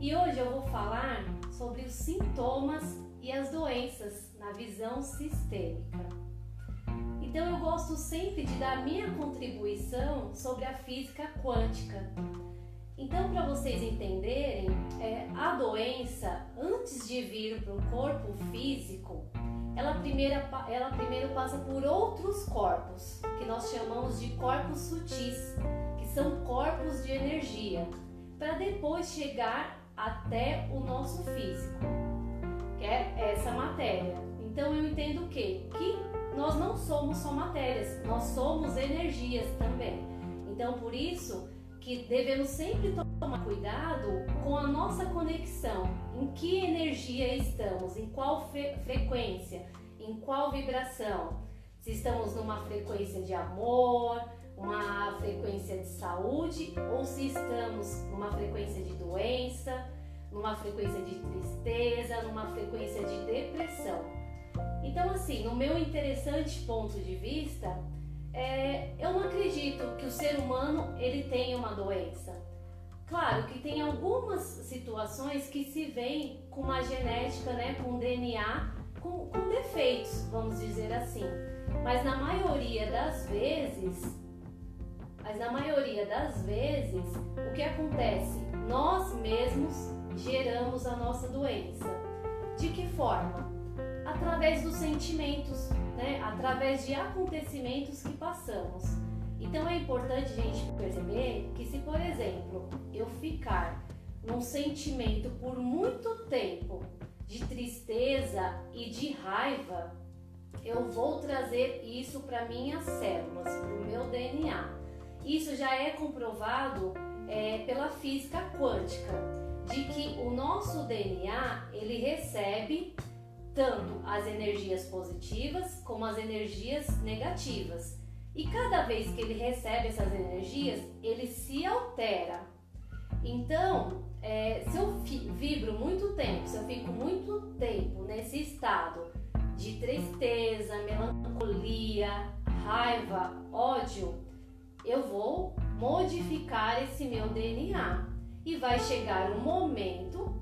E hoje eu vou falar sobre os sintomas e as doenças na visão sistêmica. Então eu gosto sempre de dar minha contribuição sobre a física quântica. Então, para vocês entenderem, é, a doença, antes de vir para o corpo físico, ela primeiro, ela primeiro passa por outros corpos, que nós chamamos de corpos sutis, que são corpos de energia, para depois chegar até o nosso físico, que é essa matéria. Então eu entendo o quê? Que nós não somos só matérias, nós somos energias também. Então por isso que devemos sempre tomar cuidado com a nossa conexão, em que energia estamos, em qual frequência, em qual vibração. Se estamos numa frequência de amor, uma frequência de saúde ou se estamos numa frequência de doença, numa frequência de tristeza, numa frequência de depressão. Então, assim, no meu interessante ponto de vista, é, eu não acredito que o ser humano ele tenha uma doença. Claro que tem algumas situações que se vêm com uma genética, né, com DNA, com, com defeitos, vamos dizer assim. Mas na maioria das vezes, mas na maioria das vezes, o que acontece? Nós mesmos geramos a nossa doença. De que forma? Através dos sentimentos, né? através de acontecimentos que passamos. Então é importante a gente perceber que se, por exemplo, eu ficar num sentimento por muito tempo de tristeza e de raiva, eu vou trazer isso para minhas células, para o meu DNA. Isso já é comprovado é, pela física quântica, de que o nosso DNA ele recebe tanto as energias positivas como as energias negativas. E cada vez que ele recebe essas energias, ele se altera. Então, é, se eu vibro muito tempo, se eu fico muito tempo nesse estado de tristeza, melancolia, raiva, ódio, eu vou modificar esse meu DNA e vai chegar um momento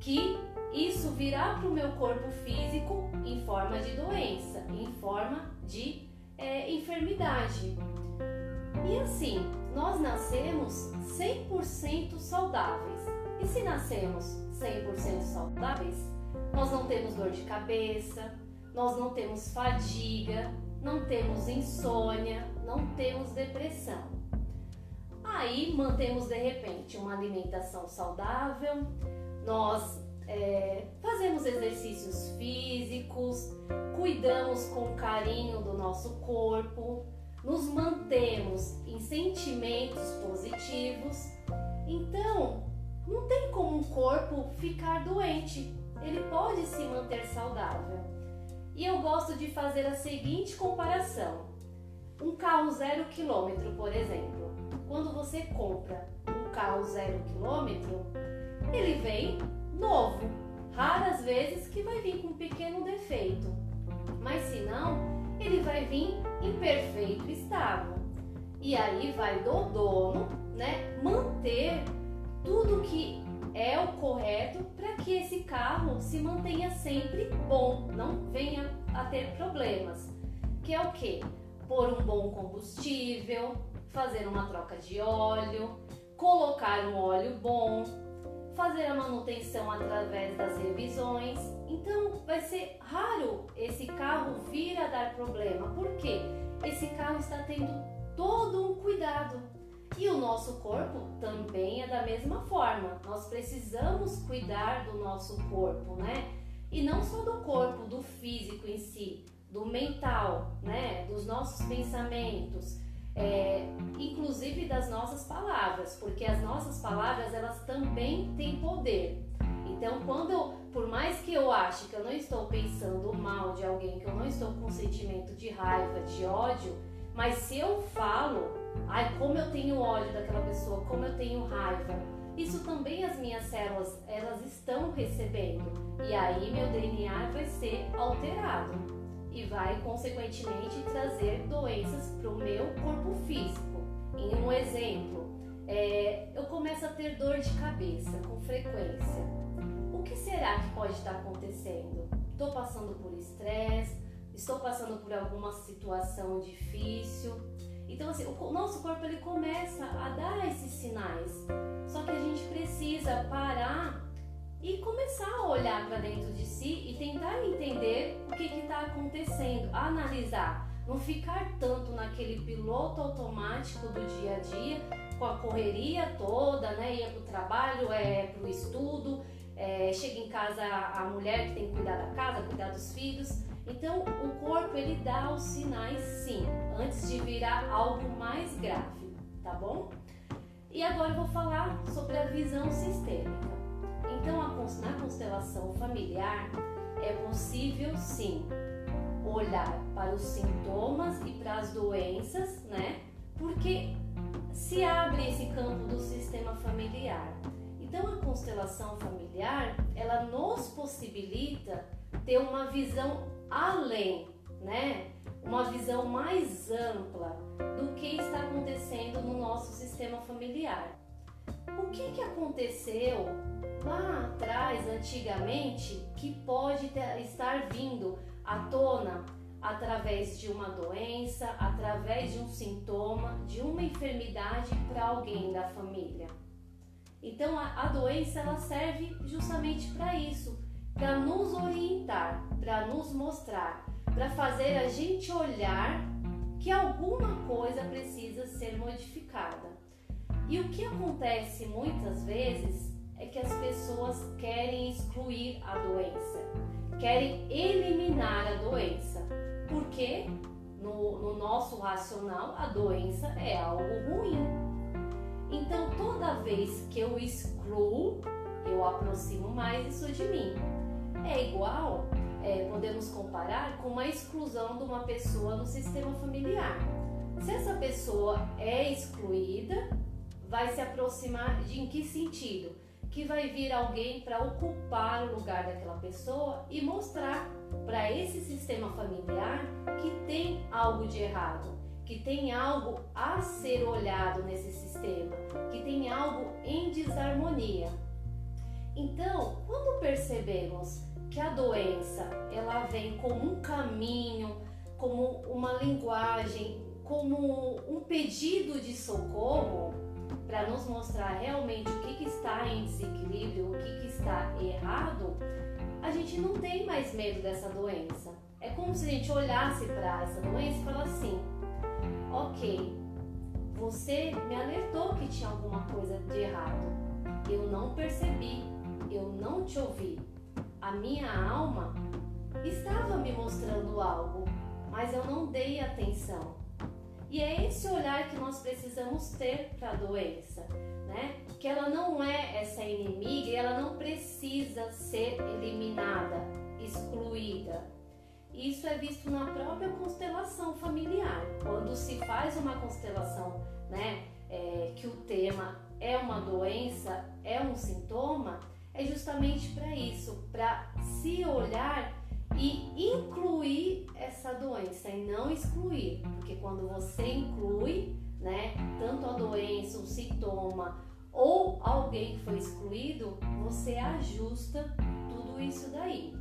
que isso virá para o meu corpo físico em forma de doença, em forma de é, enfermidade. E assim, nós nascemos 100% saudáveis. E se nascemos 100% saudáveis, nós não temos dor de cabeça, nós não temos fadiga, não temos insônia, não temos depressão. Aí mantemos de repente uma alimentação saudável, nós é, fazemos exercícios físicos, cuidamos com carinho do nosso corpo, nos mantemos em sentimentos positivos. Então, não tem como um corpo ficar doente, ele pode se manter saudável. E eu gosto de fazer a seguinte comparação: um carro zero quilômetro, por exemplo. Quando você compra um carro zero quilômetro, ele vem novo. Raras vezes que vai vir com um pequeno defeito, mas se não, ele vai vir em perfeito estado. E aí vai do dono, né, manter tudo que é o correto para que esse carro se mantenha sempre bom, não venha a ter problemas. Que é o que? Pôr um bom combustível, fazer uma troca de óleo, colocar um óleo bom, fazer a manutenção através das revisões. Então vai ser raro esse carro vir a dar problema, porque esse carro está tendo todo um cuidado. E o nosso corpo também é da mesma forma. Nós precisamos cuidar do nosso corpo, né? E não só do corpo, do físico em si, do mental, né? Dos nossos pensamentos, é, inclusive das nossas palavras, porque as nossas palavras elas também têm poder. Então, quando, por mais que eu ache que eu não estou pensando mal de alguém, que eu não estou com sentimento de raiva, de ódio, mas se eu falo, ai, como eu tenho ódio daquela pessoa, como eu tenho raiva, isso também as minhas células elas estão recebendo e aí meu DNA vai ser alterado e vai consequentemente trazer doenças para o meu corpo físico. Em um exemplo, é, eu começo a ter dor de cabeça com frequência. O que será que pode estar acontecendo? Estou passando por estresse, estou passando por alguma situação difícil. Então, assim, o nosso corpo ele começa a dar esses sinais. Só que a gente precisa parar e começar a olhar para dentro de si e tentar entender o que está acontecendo, analisar, não ficar tanto naquele piloto automático do dia a dia, com a correria toda, né? Ia para o trabalho, é para o estudo, é, chega em casa a mulher que tem que cuidar da casa, cuidar dos filhos. Então o corpo ele dá os sinais sim, antes de virar algo mais grave, tá bom? E agora eu vou falar sobre a visão sistêmica. Então na constelação familiar é possível sim olhar para os sintomas e para as doenças, né? Porque se abre esse campo do sistema familiar. Então a constelação familiar, ela nos possibilita ter uma visão além, né? Uma visão mais ampla do que está acontecendo no nosso sistema familiar. O que, que aconteceu lá atrás, antigamente, que pode ter, estar vindo à tona através de uma doença, através de um sintoma, de uma enfermidade para alguém da família? Então a, a doença ela serve justamente para isso, para nos orientar, para nos mostrar, para fazer a gente olhar que alguma coisa precisa ser modificada. E o que acontece muitas vezes é que as pessoas querem excluir a doença, querem eliminar a doença, porque no, no nosso racional a doença é algo ruim. Então, toda vez que eu excluo, eu aproximo mais isso de mim. É igual, é, podemos comparar com uma exclusão de uma pessoa no sistema familiar. Se essa pessoa é excluída, vai se aproximar de em que sentido? Que vai vir alguém para ocupar o lugar daquela pessoa e mostrar para esse sistema familiar que tem algo de errado que tem algo a ser olhado nesse sistema, que tem algo em desarmonia. Então, quando percebemos que a doença ela vem como um caminho, como uma linguagem, como um pedido de socorro para nos mostrar realmente o que, que está em desequilíbrio, o que, que está errado, a gente não tem mais medo dessa doença. É como se a gente olhasse para essa doença e falasse assim: ok, você me alertou que tinha alguma coisa de errado. Eu não percebi, eu não te ouvi. A minha alma estava me mostrando algo, mas eu não dei atenção. E é esse olhar que nós precisamos ter para a doença, né? Que ela não é essa inimiga e ela não precisa ser eliminada, excluída. Isso é visto na própria constelação familiar. Quando se faz uma constelação, né, é, que o tema é uma doença, é um sintoma, é justamente para isso, para se olhar e incluir essa doença e não excluir, porque quando você inclui, né, tanto a doença, o sintoma ou alguém que foi excluído, você ajusta tudo isso daí.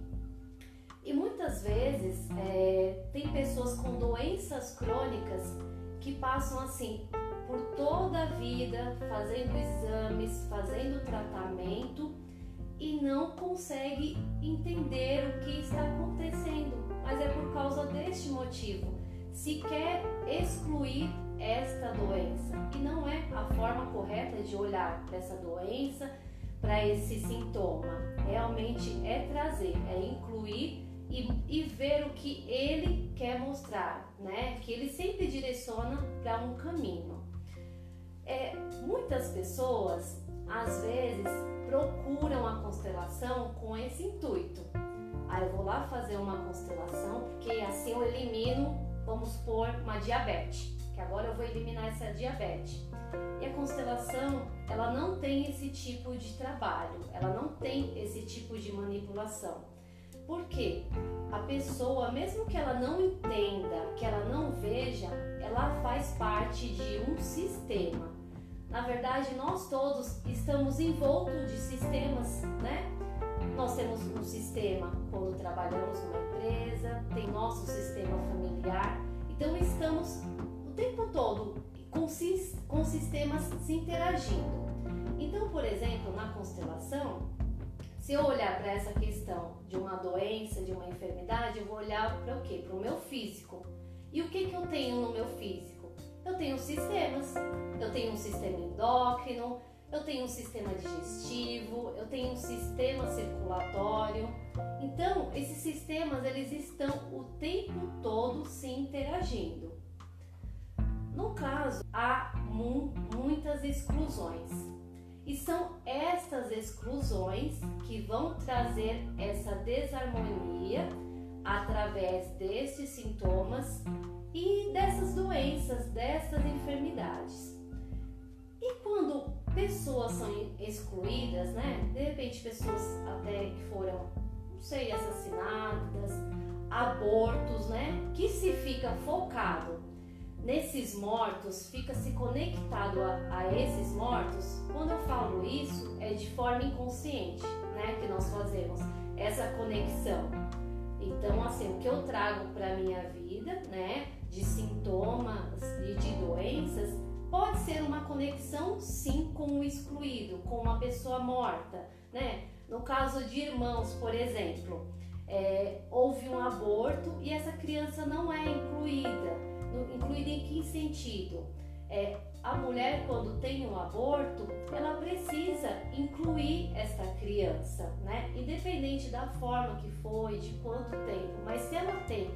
E muitas vezes é, tem pessoas com doenças crônicas que passam assim por toda a vida fazendo exames, fazendo tratamento e não consegue entender o que está acontecendo. Mas é por causa deste motivo. Se quer excluir esta doença e não é a forma correta de olhar para essa doença, para esse sintoma. Realmente é trazer, é incluir e, e ver o que ele quer mostrar, né? Que ele sempre direciona para um caminho. É, muitas pessoas, às vezes, procuram a constelação com esse intuito. Ah, eu vou lá fazer uma constelação porque assim eu elimino, vamos supor, uma diabetes, que agora eu vou eliminar essa diabetes. E a constelação, ela não tem esse tipo de trabalho, ela não tem esse tipo de manipulação. Porque a pessoa, mesmo que ela não entenda, que ela não veja, ela faz parte de um sistema. Na verdade, nós todos estamos envoltos de sistemas, né? Nós temos um sistema quando trabalhamos numa empresa, tem nosso sistema familiar, então estamos o tempo todo com, com sistemas se interagindo. Então, por exemplo, na constelação, se eu olhar para essa questão de uma doença, de uma enfermidade, eu vou olhar para o quê? Para o meu físico. E o que, que eu tenho no meu físico? Eu tenho sistemas. Eu tenho um sistema endócrino, eu tenho um sistema digestivo, eu tenho um sistema circulatório. Então, esses sistemas eles estão o tempo todo se interagindo. No caso, há mu muitas exclusões. E são estas exclusões que vão trazer essa desarmonia através desses sintomas e dessas doenças, dessas enfermidades. E quando pessoas são excluídas, né? De repente pessoas até que foram, não sei, assassinadas, abortos, né? Que se fica focado nesses mortos, fica se conectado a, a esses mortos. Quando eu falo isso, é de forma inconsciente, né? Que nós fazemos essa conexão. Então, assim, o que eu trago para minha vida, né? De sintomas e de doenças Pode ser uma conexão, sim, com o excluído, com uma pessoa morta, né? No caso de irmãos, por exemplo, é, houve um aborto e essa criança não é incluída. incluída em que sentido? É, a mulher, quando tem um aborto, ela precisa incluir esta criança, né? Independente da forma que foi, de quanto tempo, mas se ela tem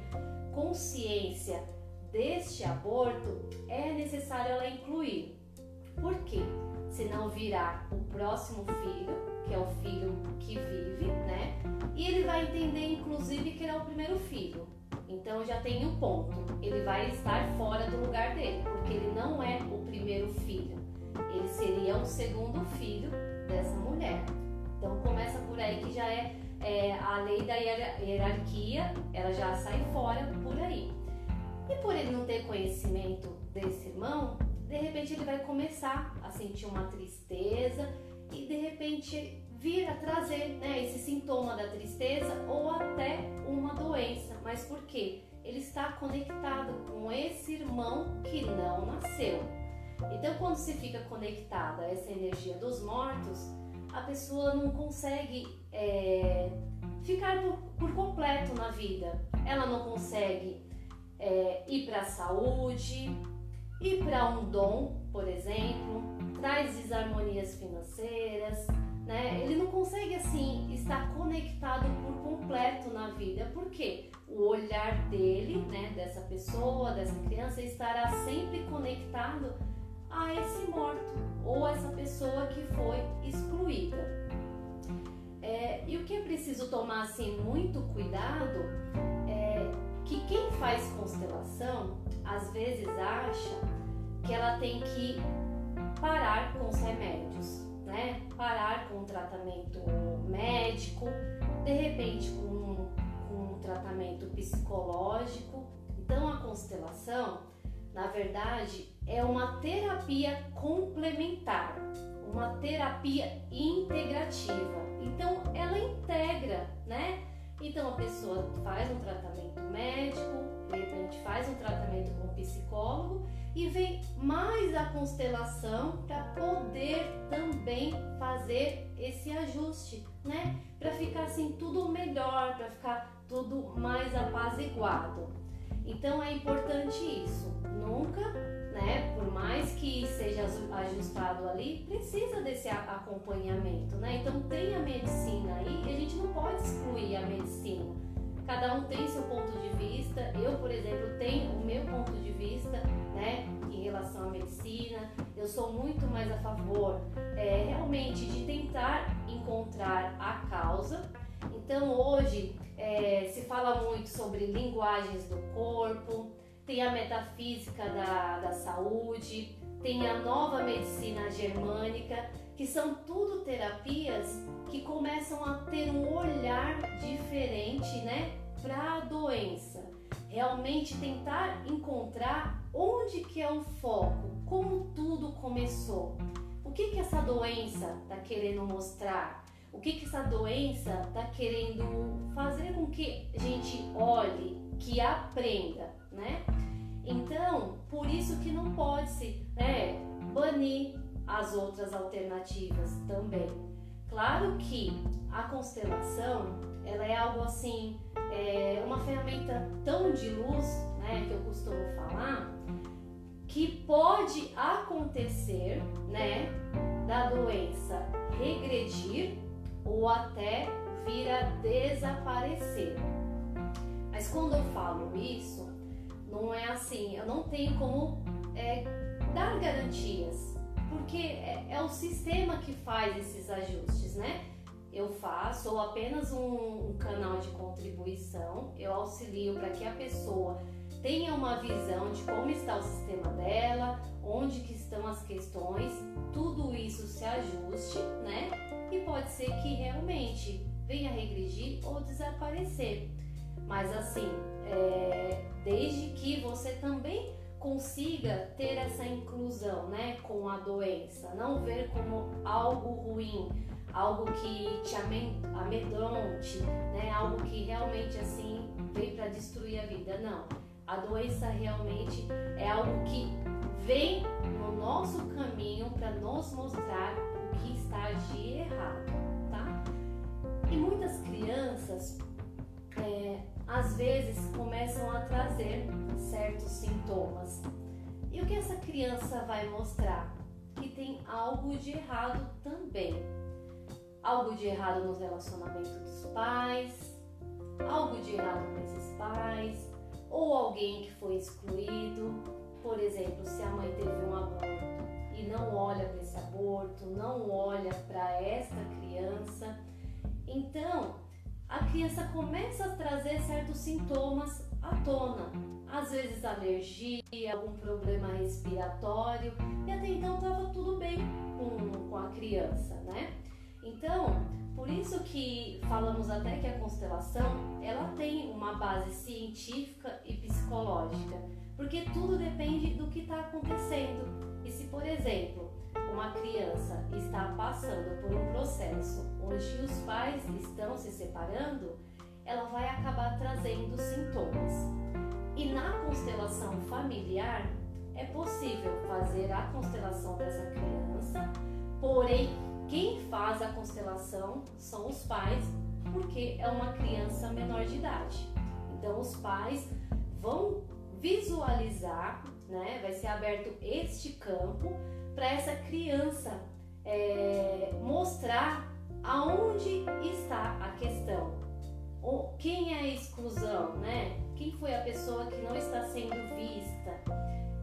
consciência deste aborto, é necessário ela incluir. Por quê? Senão virá o próximo filho, que é o filho que vive, né? E ele vai entender, inclusive, que ele é o primeiro filho. Então já tem um ponto. Ele vai estar fora do lugar dele, porque ele não é o primeiro filho. Ele seria o segundo filho dessa mulher. Então começa por aí que já é, é a lei da hierarquia, ela já sai fora por aí. E por ele não ter conhecimento desse irmão, de repente ele vai começar a sentir uma tristeza e de repente vir a trazer né, esse sintoma da tristeza ou até uma doença. Mas por quê? Ele está conectado com esse irmão que não nasceu. Então, quando se fica conectada a essa energia dos mortos, a pessoa não consegue é, ficar por, por completo na vida. Ela não consegue é, ir para a saúde, ir para um dom, por exemplo, traz desarmonias financeiras, né? Ele não consegue assim estar conectado por completo na vida, porque o olhar dele, né, dessa pessoa, dessa criança estará sempre conectado a esse morto ou essa pessoa que foi excluída. É, e o que é preciso tomar assim muito cuidado é que quem faz constelação às vezes acha que ela tem que parar com os remédios, né? Parar com o tratamento médico, de repente com, com um tratamento psicológico. Então a constelação, na verdade, é uma terapia complementar, uma terapia integrativa. Então ela integra, né? Então a pessoa faz um tratamento médico, de repente faz um tratamento com psicólogo e vem mais a constelação para poder também fazer esse ajuste, né? Para ficar assim tudo melhor, para ficar tudo mais apaziguado. Então é importante isso. Nunca ali, precisa desse acompanhamento, né? Então tem a medicina aí e a gente não pode excluir a medicina. Cada um tem seu ponto de vista. Eu, por exemplo, tenho o meu ponto de vista, né? Em relação à medicina, eu sou muito mais a favor, é, realmente, de tentar encontrar a causa. Então hoje é, se fala muito sobre linguagens do corpo tem a metafísica da, da saúde, tem a nova medicina germânica, que são tudo terapias que começam a ter um olhar diferente, né, para a doença, realmente tentar encontrar onde que é o foco, como tudo começou. O que que essa doença está querendo mostrar? O que que essa doença está querendo fazer com que a gente olhe, que aprenda, né? Então, por isso que não pode se né, banir as outras alternativas também. Claro que a constelação ela é algo assim, é uma ferramenta tão de luz, né, que eu costumo falar, que pode acontecer, né, da doença regredir ou até vir a desaparecer. Mas quando eu falo isso, não é assim, eu não tenho como é, dar garantias, porque é, é, o sistema que faz esses ajustes, né? Eu faço ou apenas um, um canal de contribuição, eu auxilio para que a pessoa tenha uma visão de como está o sistema dela, onde que estão as questões, tudo isso se ajuste, né? E pode ser que realmente venha regredir ou desaparecer. Mas assim, é, desde que você também consiga ter essa inclusão, né, com a doença, não ver como algo ruim, algo que te amedronte, né, algo que realmente assim veio para destruir a vida, não. A doença realmente é algo que vem no nosso caminho para nos mostrar o que está de errado, tá? E muitas crianças é, às vezes começam a trazer certos sintomas. E o que essa criança vai mostrar? Que tem algo de errado também. Algo de errado no relacionamento dos pais, algo de errado com esses pais, ou alguém que foi excluído. Por exemplo, se a mãe teve um aborto e não olha para esse aborto, não olha para esta criança. Então, a criança começa a trazer certos sintomas à tona. Às vezes alergia, algum problema respiratório, e até então estava tudo bem com, com a criança, né? Então, por isso que falamos até que a constelação ela tem uma base científica e psicológica, porque tudo depende do que está acontecendo. E se, por exemplo, uma criança está passando por um processo onde os pais estão se separando, ela vai acabar trazendo sintomas. E na constelação familiar é possível fazer a constelação dessa criança, porém quem faz a constelação são os pais, porque é uma criança menor de idade. Então os pais vão visualizar, né? Vai ser aberto este campo para essa criança é, mostrar aonde está a questão. Ou quem é a exclusão, né? Quem foi a pessoa que não está sendo vista?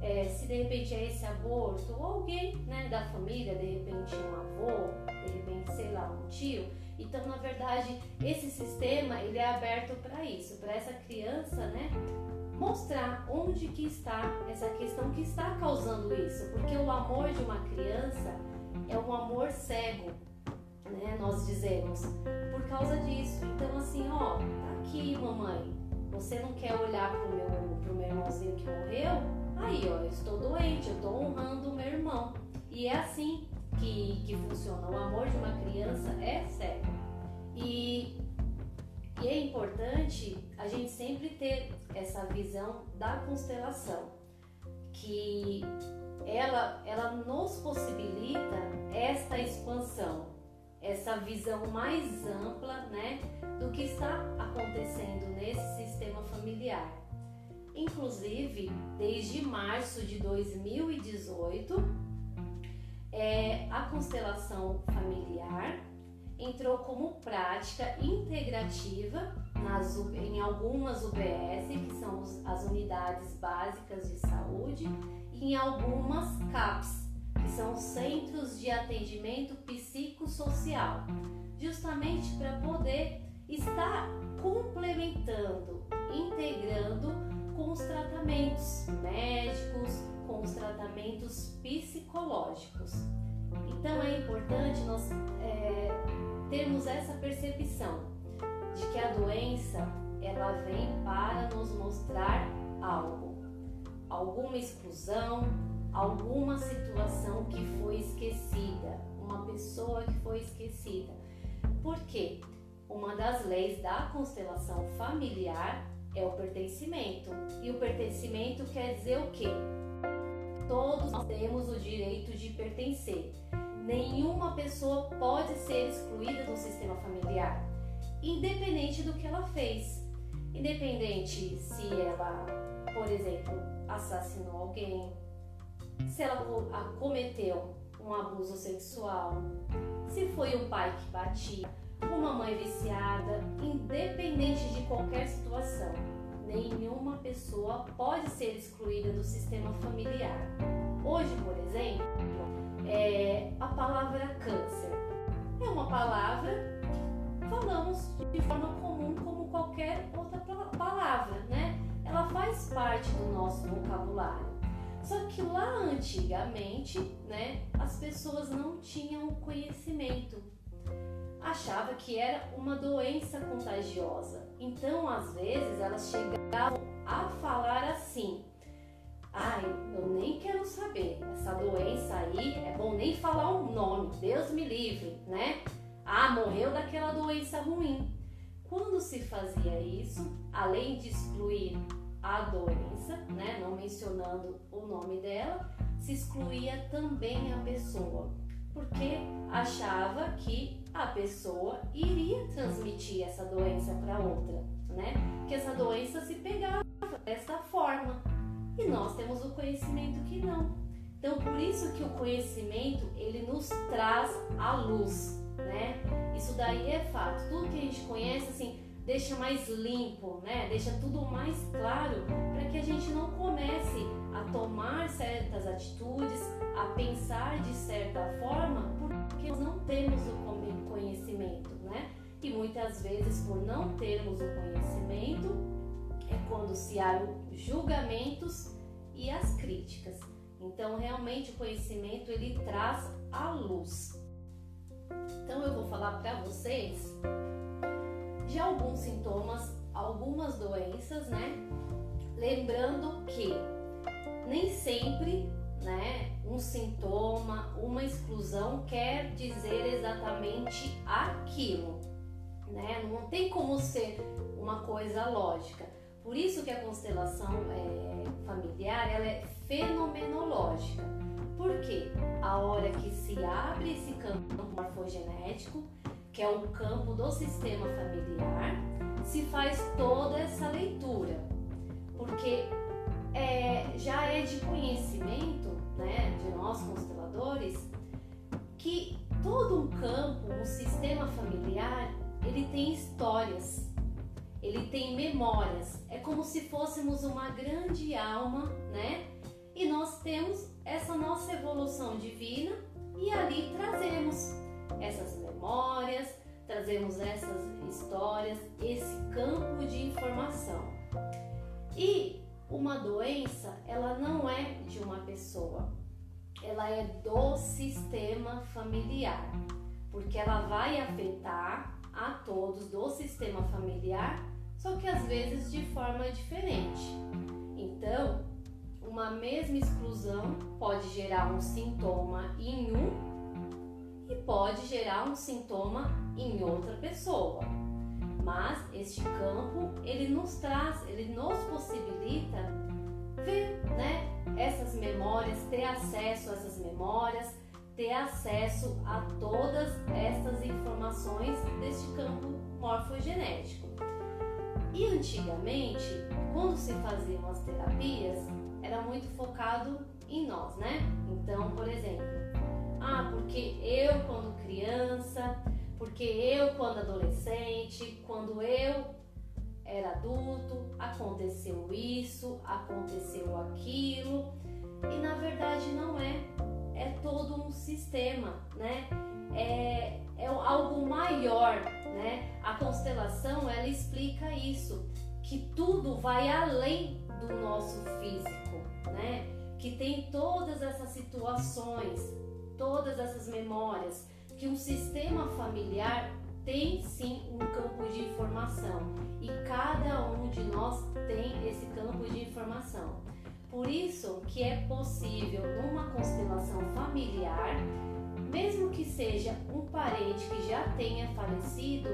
É, se de repente é esse aborto, ou alguém né, da família, de repente um avô, de repente, sei lá, um tio. Então, na verdade, esse sistema ele é aberto para isso, para essa criança, né, mostrar onde que está essa questão que está causando isso, porque o amor de uma criança é um amor cego, né? Nós dizemos por causa disso. Então assim, ó, tá aqui, mamãe. Você não quer olhar pro meu pro meu irmãozinho que morreu? Aí, ó, eu estou doente, eu estou honrando o meu irmão. E é assim que, que funciona. O amor de uma criança é cego. E e é importante a gente sempre ter essa visão da constelação, que ela, ela nos possibilita esta expansão, essa visão mais ampla né, do que está acontecendo nesse sistema familiar. Inclusive, desde março de 2018, é, a constelação familiar entrou como prática integrativa nas, em algumas UBS, que são as unidades básicas de saúde, e em algumas CAPS, que são centros de atendimento psicossocial, justamente para poder estar complementando, integrando com os tratamentos médicos, com os tratamentos psicológicos. Então é importante nós é, termos essa percepção de que a doença ela vem para nos mostrar algo, alguma exclusão, alguma situação que foi esquecida, uma pessoa que foi esquecida. Por quê? Uma das leis da constelação familiar é o pertencimento. E o pertencimento quer dizer o quê? Todos nós temos o direito de pertencer. Nenhuma pessoa pode ser excluída do sistema familiar, independente do que ela fez. Independente se ela, por exemplo, assassinou alguém, se ela cometeu um abuso sexual, se foi o pai que batia, uma mãe viciada, independente de qualquer situação, nenhuma pessoa pode ser excluída do sistema familiar. Hoje, por exemplo, é, a palavra câncer é uma palavra que falamos de forma comum como qualquer outra palavra, né? Ela faz parte do nosso vocabulário. Só que lá antigamente, né, as pessoas não tinham conhecimento. Achava que era uma doença contagiosa. Então, às vezes, elas chegavam a falar assim: Ai, eu nem quero saber. Essa doença aí é bom nem falar o nome. Deus me livre, né? Ah, morreu daquela doença ruim. Quando se fazia isso, além de excluir a doença, né, não mencionando o nome dela, se excluía também a pessoa, porque achava que a pessoa iria transmitir essa doença para outra, né? Que essa doença se pegava dessa forma. E nós temos o conhecimento que não. Então, por isso que o conhecimento ele nos traz a luz, né? Isso daí é fato. Tudo que a gente conhece, assim, deixa mais limpo, né? Deixa tudo mais claro para que a gente não comece a tomar certas atitudes, a pensar de certa forma, porque nós não temos o conhecimento, né? E muitas vezes por não termos o conhecimento é há julgamentos e as críticas. Então, realmente o conhecimento ele traz a luz. Então, eu vou falar para vocês de alguns sintomas, algumas doenças, né? Lembrando que nem sempre, né, um sintoma, uma exclusão quer dizer exatamente aquilo, né? Não tem como ser uma coisa lógica. Por isso que a constelação é, familiar ela é fenomenológica. Porque a hora que se abre esse campo morfogenético, que é o campo do sistema familiar, se faz toda essa leitura, porque é, já é de conhecimento né, de nós consteladores que todo um campo, um sistema familiar, ele tem histórias, ele tem memórias. É como se fôssemos uma grande alma, né? E nós temos essa nossa evolução divina e ali trazemos essas memórias, trazemos essas histórias, esse campo de informação. E uma doença, ela não é de uma pessoa, ela é do sistema familiar, porque ela vai afetar a todos do sistema familiar, só que às vezes de forma diferente. Então, uma mesma exclusão pode gerar um sintoma em um e pode gerar um sintoma em outra pessoa. Mas este campo, ele nos traz, ele nos possibilita ver, né, essas memórias, ter acesso a essas memórias, ter acesso a todas essas informações deste campo morfogenético. E antigamente, quando se faziam as terapias, era muito focado em nós, né? Então, por exemplo, ah, porque eu quando criança, porque eu quando adolescente, quando eu era adulto, aconteceu isso, aconteceu aquilo. E na verdade não é. É todo um sistema, né? É? A constelação ela explica isso, que tudo vai além do nosso físico, né? Que tem todas essas situações, todas essas memórias, que um sistema familiar tem sim um campo de informação e cada um de nós tem esse campo de informação. Por isso que é possível numa constelação familiar, mesmo que seja um parente que já tenha falecido,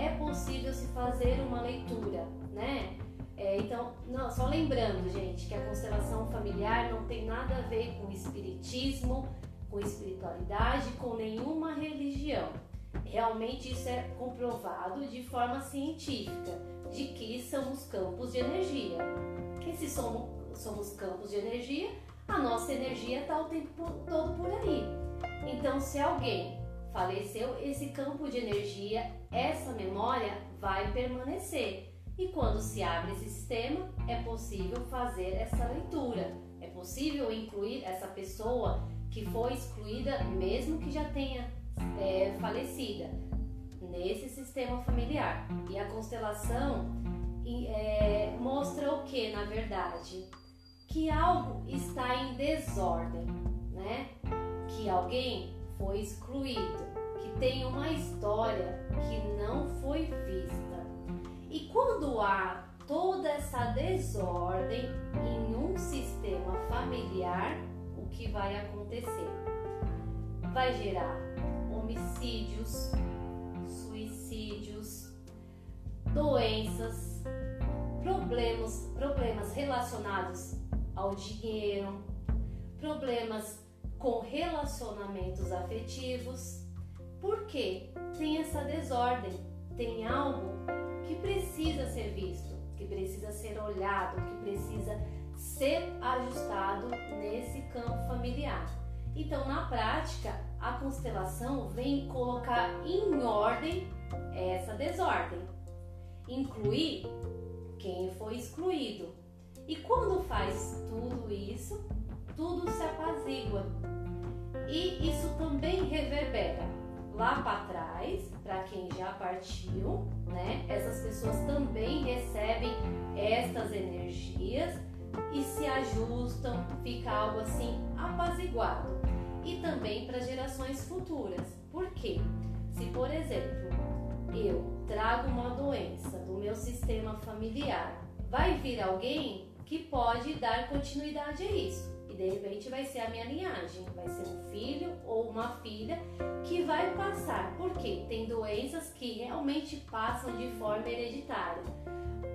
é possível se fazer uma leitura, né? É, então, não, só lembrando, gente, que a constelação familiar não tem nada a ver com espiritismo, com espiritualidade, com nenhuma religião. Realmente isso é comprovado de forma científica, de que somos campos de energia. E se somos, somos campos de energia, a nossa energia está o tempo todo por aí. Então, se alguém faleceu, esse campo de energia, essa memória vai permanecer. E quando se abre esse sistema, é possível fazer essa leitura. É possível incluir essa pessoa que foi excluída, mesmo que já tenha é, falecida, nesse sistema familiar. E a constelação é, mostra o que, na verdade? Que algo está em desordem, né? Que alguém foi excluído, que tem uma história que não foi vista e quando há toda essa desordem em um sistema familiar, o que vai acontecer? Vai gerar homicídios, suicídios, doenças, problemas, problemas relacionados ao dinheiro, problemas com relacionamentos afetivos. Por quê? Tem essa desordem, tem algo que precisa ser visto, que precisa ser olhado, que precisa ser ajustado nesse campo familiar. Então, na prática, a constelação vem colocar em ordem essa desordem, incluir quem foi excluído. E quando faz tudo isso, tudo se apazigua. E isso também reverbera lá para trás, para quem já partiu, né? Essas pessoas também recebem estas energias e se ajustam, fica algo assim apaziguado. E também para gerações futuras. Por quê? Se, por exemplo, eu trago uma doença do meu sistema familiar, vai vir alguém que pode dar continuidade a isso de repente vai ser a minha linhagem, vai ser um filho ou uma filha que vai passar. Porque tem doenças que realmente passam de forma hereditária.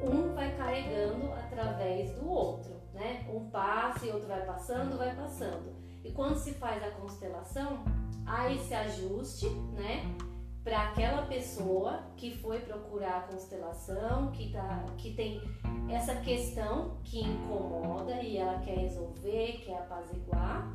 Um vai carregando através do outro, né? Um passa e outro vai passando, vai passando. E quando se faz a constelação, há esse ajuste, né? Para aquela pessoa que foi procurar a constelação, que, tá, que tem essa questão que incomoda e ela quer resolver, quer apaziguar.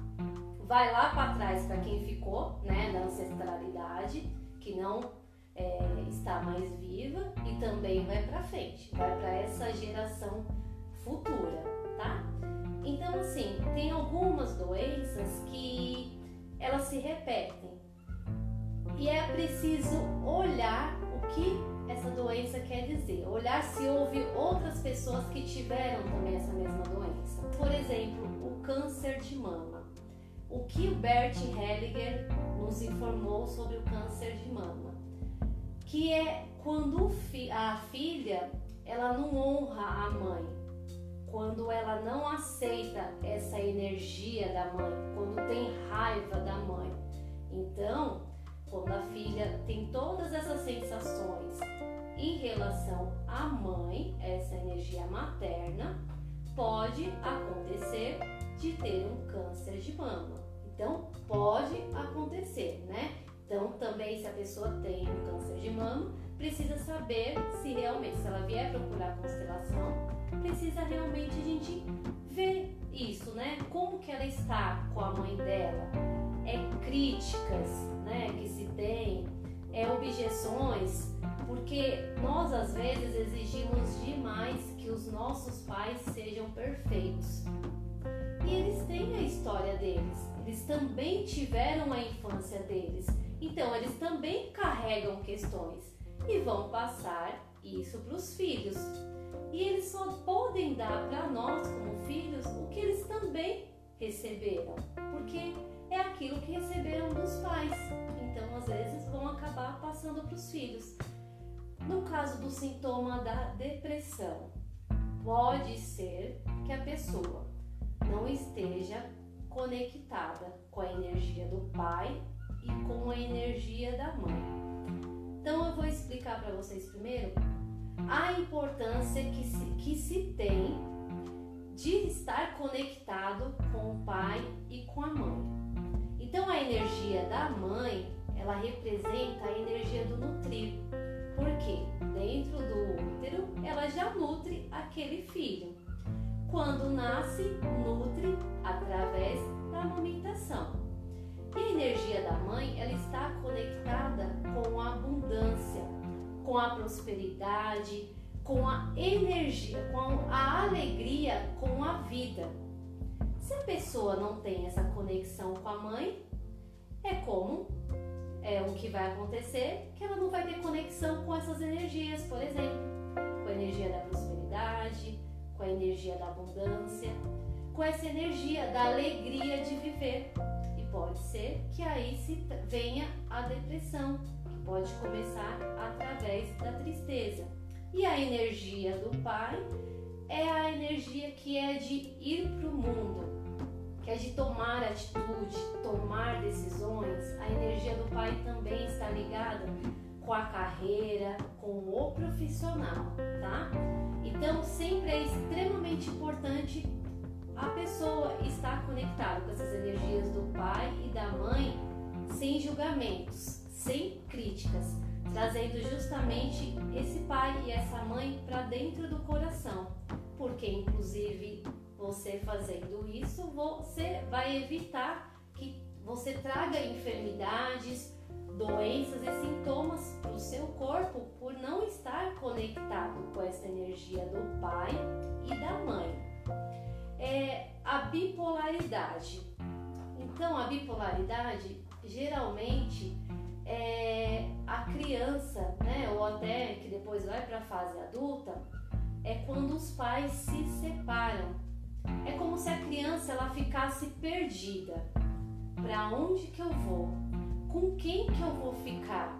Vai lá para trás para quem ficou, né, da ancestralidade, que não é, está mais viva, e também vai para frente, vai para essa geração futura, tá? Então, assim, tem algumas doenças que elas se repetem e é preciso olhar o que essa doença quer dizer, olhar se houve outras pessoas que tiveram também essa mesma doença. Por exemplo, o câncer de mama. O que o Bert Hellinger nos informou sobre o câncer de mama? Que é quando a filha ela não honra a mãe, quando ela não aceita essa energia da mãe, quando tem raiva da mãe. Então, quando a filha tem todas essas sensações em relação à mãe, essa energia materna, pode acontecer de ter um câncer de mama. Então, pode acontecer, né? Então, também se a pessoa tem um câncer de mama, precisa saber se realmente, se ela vier procurar constelação, precisa realmente a gente ver isso, né? Como que ela está com a mãe dela? É críticas, né, que se tem, é objeções, porque nós às vezes exigimos demais que os nossos pais sejam perfeitos. E eles têm a história deles, eles também tiveram a infância deles, então eles também carregam questões e vão passar isso para os filhos. E eles só podem dar para nós, como filhos, o que eles também receberam, porque é aquilo que receberam dos pais. Então, às vezes, vão acabar passando para os filhos. No caso do sintoma da depressão, pode ser que a pessoa não esteja conectada com a energia do pai e com a energia da mãe. Então eu vou explicar para vocês primeiro a importância que se, que se tem de estar conectado com o pai e com a mãe. Então a energia da mãe, ela representa a energia do nutrir. Porque dentro do útero ela já nutre aquele filho. Quando nasce, nutre através da amamentação. E a energia da mãe, ela está conectada com a abundância, com a prosperidade, com a energia, com a alegria, com a vida. Se a pessoa não tem essa conexão com a mãe, é como é o que vai acontecer, que ela não vai ter conexão com essas energias, por exemplo, com a energia da prosperidade, com a energia da abundância, com essa energia da alegria de viver. E pode ser que aí se venha a depressão, pode começar através da tristeza. E a energia do pai é a energia que é de ir para o mundo, que é de tomar atitude, tomar decisões. A energia do pai também está ligada com a carreira, com o profissional, tá? Então sempre é extremamente importante a pessoa estar conectada com essas energias do pai e da mãe sem julgamentos, sem críticas trazendo justamente esse pai e essa mãe para dentro do coração, porque inclusive você fazendo isso, você vai evitar que você traga enfermidades, doenças e sintomas para o seu corpo por não estar conectado com essa energia do pai e da mãe. É a bipolaridade. Então, a bipolaridade geralmente é, a criança, né, ou até que depois vai para a fase adulta, é quando os pais se separam. É como se a criança ela ficasse perdida. Para onde que eu vou? Com quem que eu vou ficar?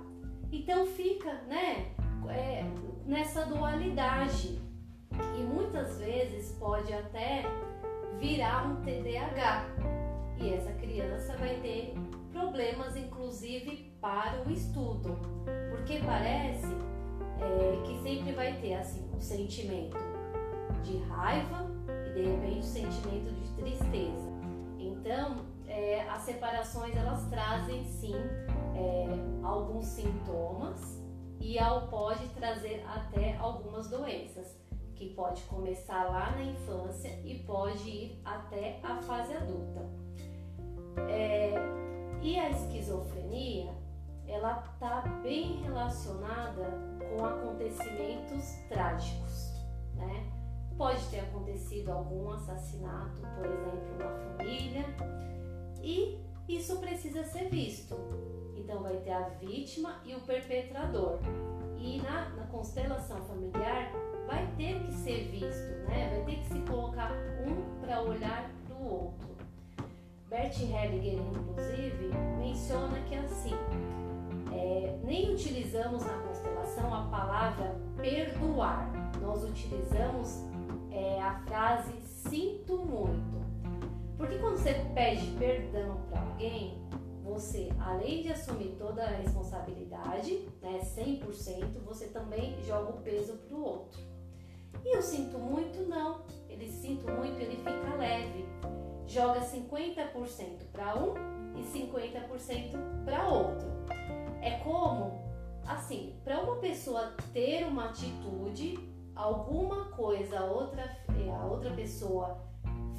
Então fica, né, é, nessa dualidade. E muitas vezes pode até virar um TDAH. E essa criança vai ter problemas, inclusive para o estudo, porque parece é, que sempre vai ter assim um sentimento de raiva e de repente o sentimento de tristeza. Então, é, as separações elas trazem sim é, alguns sintomas e ao, pode trazer até algumas doenças que pode começar lá na infância e pode ir até a fase adulta. É, e a esquizofrenia, ela está bem relacionada com acontecimentos trágicos, né? Pode ter acontecido algum assassinato, por exemplo, na família, e isso precisa ser visto. Então vai ter a vítima e o perpetrador. E na, na constelação familiar vai ter que ser visto, né? Vai ter que se colocar um para olhar para o outro. Bert Hellinger, inclusive, menciona que é assim, é, nem utilizamos na constelação a palavra perdoar, nós utilizamos é, a frase sinto muito. Porque quando você pede perdão para alguém, você, além de assumir toda a responsabilidade, né, 100%, você também joga o peso para o outro. E eu sinto muito, não. Ele sinto muito, ele fica leve joga 50% para um e 50% para outro. É como, assim, para uma pessoa ter uma atitude, alguma coisa a outra, a outra pessoa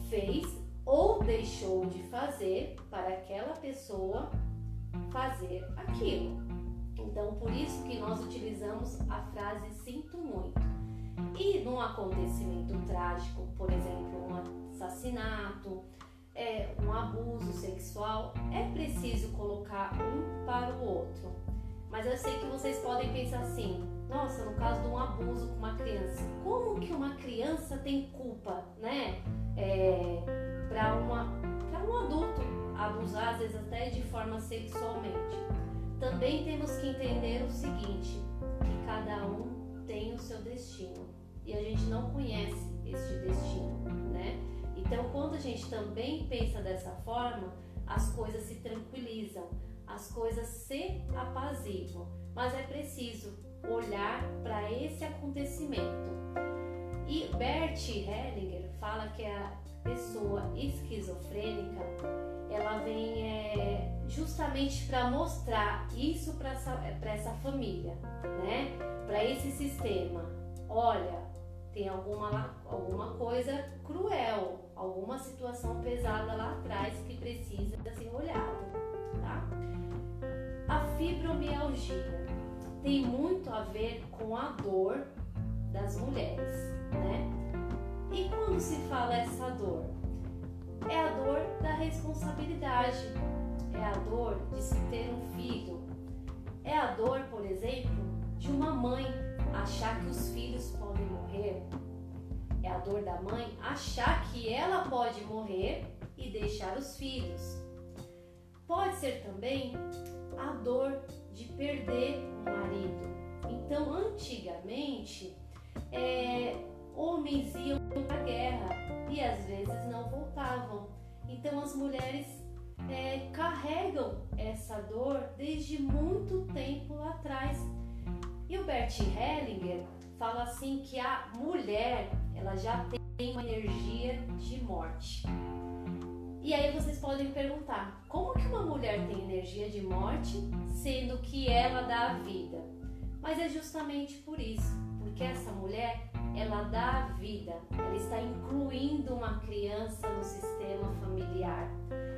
fez ou deixou de fazer para aquela pessoa fazer aquilo. Então, por isso que nós utilizamos a frase sinto muito. E num acontecimento trágico, por exemplo, um assassinato, é, um abuso sexual, é preciso colocar um para o outro. Mas eu sei que vocês podem pensar assim: nossa, no caso de um abuso com uma criança, como que uma criança tem culpa, né? É, para um adulto abusar, às vezes até de forma sexualmente. também temos que entender o seguinte, que cada um tem o seu destino e a gente não conhece este destino, né? Então, quando a gente também pensa dessa forma, as coisas se tranquilizam, as coisas se apaziguam, mas é preciso olhar para esse acontecimento. E Bert Hellinger fala que a pessoa esquizofrênica ela vem é, justamente para mostrar isso para essa, essa família, né? Para esse sistema. Olha, tem alguma, alguma coisa cruel, alguma situação pesada lá atrás que precisa ser olhado, tá? A fibromialgia tem muito a ver com a dor das mulheres, né? E quando se fala essa dor? É a dor da responsabilidade, é a dor de se ter um filho, é a dor, por exemplo, de uma mãe achar que os filhos podem morrer, é a dor da mãe achar que ela pode morrer e deixar os filhos. Pode ser também a dor de perder o marido. Então, antigamente, é, homens iam para a guerra e às vezes não voltavam. Então, as mulheres é, carregam essa dor desde muito tempo lá atrás. E o Bert Hellinger fala assim que a mulher ela já tem uma energia de morte. E aí vocês podem perguntar, como que uma mulher tem energia de morte, sendo que ela dá a vida? Mas é justamente por isso, porque essa mulher, ela dá a vida, ela está incluindo uma criança no sistema familiar.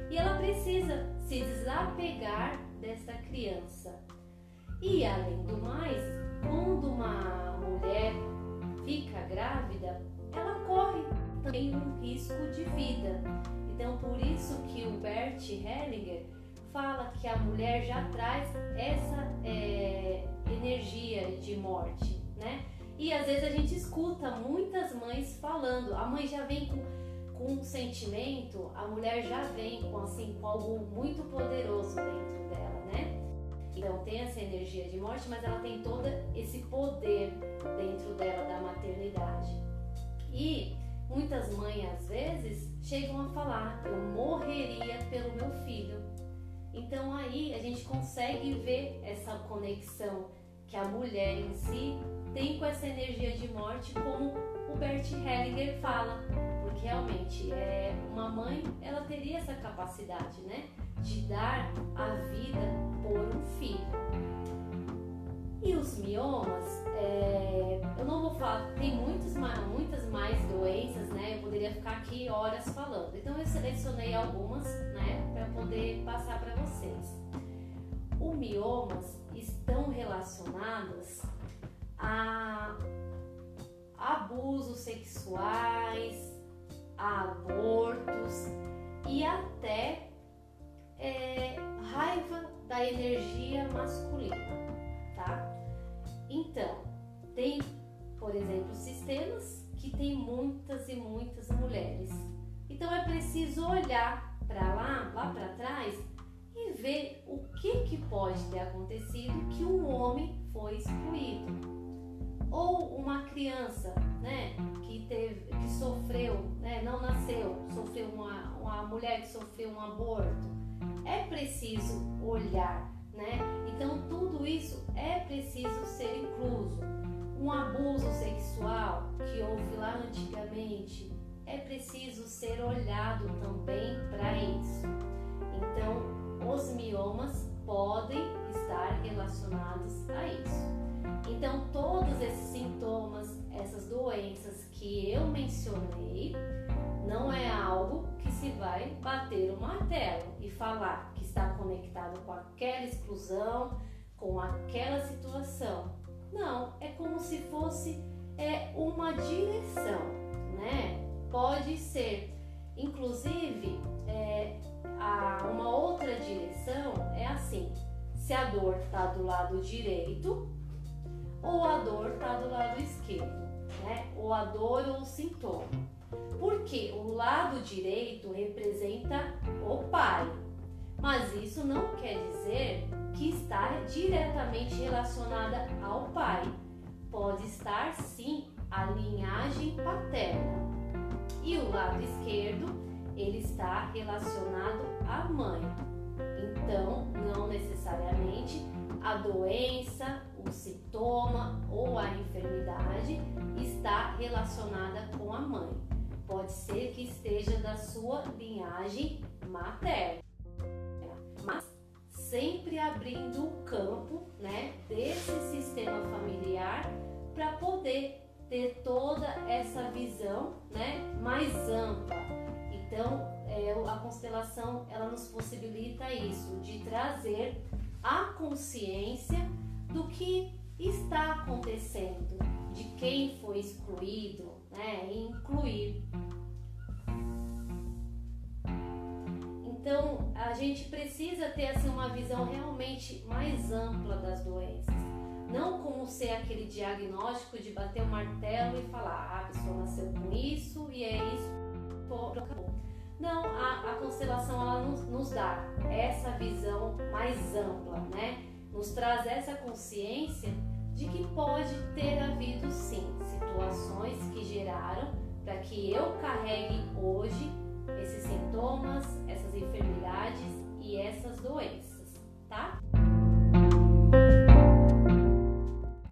E ela precisa se desapegar dessa criança. E além do mais, quando uma mulher fica grávida, ela corre também um risco de vida. Então, por isso que o Bert Hellinger fala que a mulher já traz essa é, energia de morte, né? E às vezes a gente escuta muitas mães falando, a mãe já vem com, com um sentimento, a mulher já vem com assim com algo muito poderoso dentro dela, né? Então tem essa energia de morte, mas ela tem todo esse poder dentro dela da maternidade. E muitas mães às vezes chegam a falar: eu morreria pelo meu filho. Então aí a gente consegue ver essa conexão que a mulher em si tem com essa energia de morte, como o Bert Hellinger fala, porque realmente é uma mãe, ela teria essa capacidade, né, de dar a vida por um filho. E os miomas, é, eu não vou falar, tem muitos, muitas mais doenças, né? Eu poderia ficar aqui horas falando. Então eu selecionei algumas, né, para poder passar para vocês. Os miomas estão relacionados a abusos sexuais, a abortos e até é, raiva da energia masculina, tá? Então, tem, por exemplo, sistemas que tem muitas e muitas mulheres. Então é preciso olhar para lá, lá para trás e ver o que, que pode ter acontecido que um homem foi excluído. Ou uma criança né, que, teve, que sofreu, né, não nasceu, sofreu uma, uma mulher que sofreu um aborto. É preciso olhar né? Então tudo isso é preciso ser incluso. Um abuso sexual que houve lá antigamente é preciso ser olhado também para isso. Então, os miomas podem estar relacionados a isso. Então, todos esses sintomas, essas doenças que eu mencionei, não é algo que se vai bater o martelo e falar que está conectado com aquela exclusão, com aquela situação. Não, é como se fosse é, uma direção, né? Pode ser, inclusive, é, a, uma outra direção é assim: se a dor está do lado direito ou a dor está do lado esquerdo, né? Ou a dor ou sintoma. Porque o lado direito representa o pai, mas isso não quer dizer que está diretamente relacionada ao pai. Pode estar sim a linhagem paterna. E o lado esquerdo, ele está relacionado à mãe. Então, não necessariamente a doença, sintoma ou a enfermidade está relacionada com a mãe. Pode ser que esteja da sua linhagem materna, mas sempre abrindo o campo, né, desse sistema familiar para poder ter toda essa visão, né, mais ampla. Então, é, a constelação ela nos possibilita isso, de trazer a consciência do que está acontecendo, de quem foi excluído, né, e incluir. Então, a gente precisa ter assim uma visão realmente mais ampla das doenças. Não como ser aquele diagnóstico de bater o martelo e falar, ah, a pessoa nasceu com isso e é isso, acabou. Não, a, a constelação ela nos, nos dá essa visão mais ampla, né? Nos traz essa consciência de que pode ter havido sim situações que geraram para que eu carregue hoje esses sintomas, essas enfermidades e essas doenças.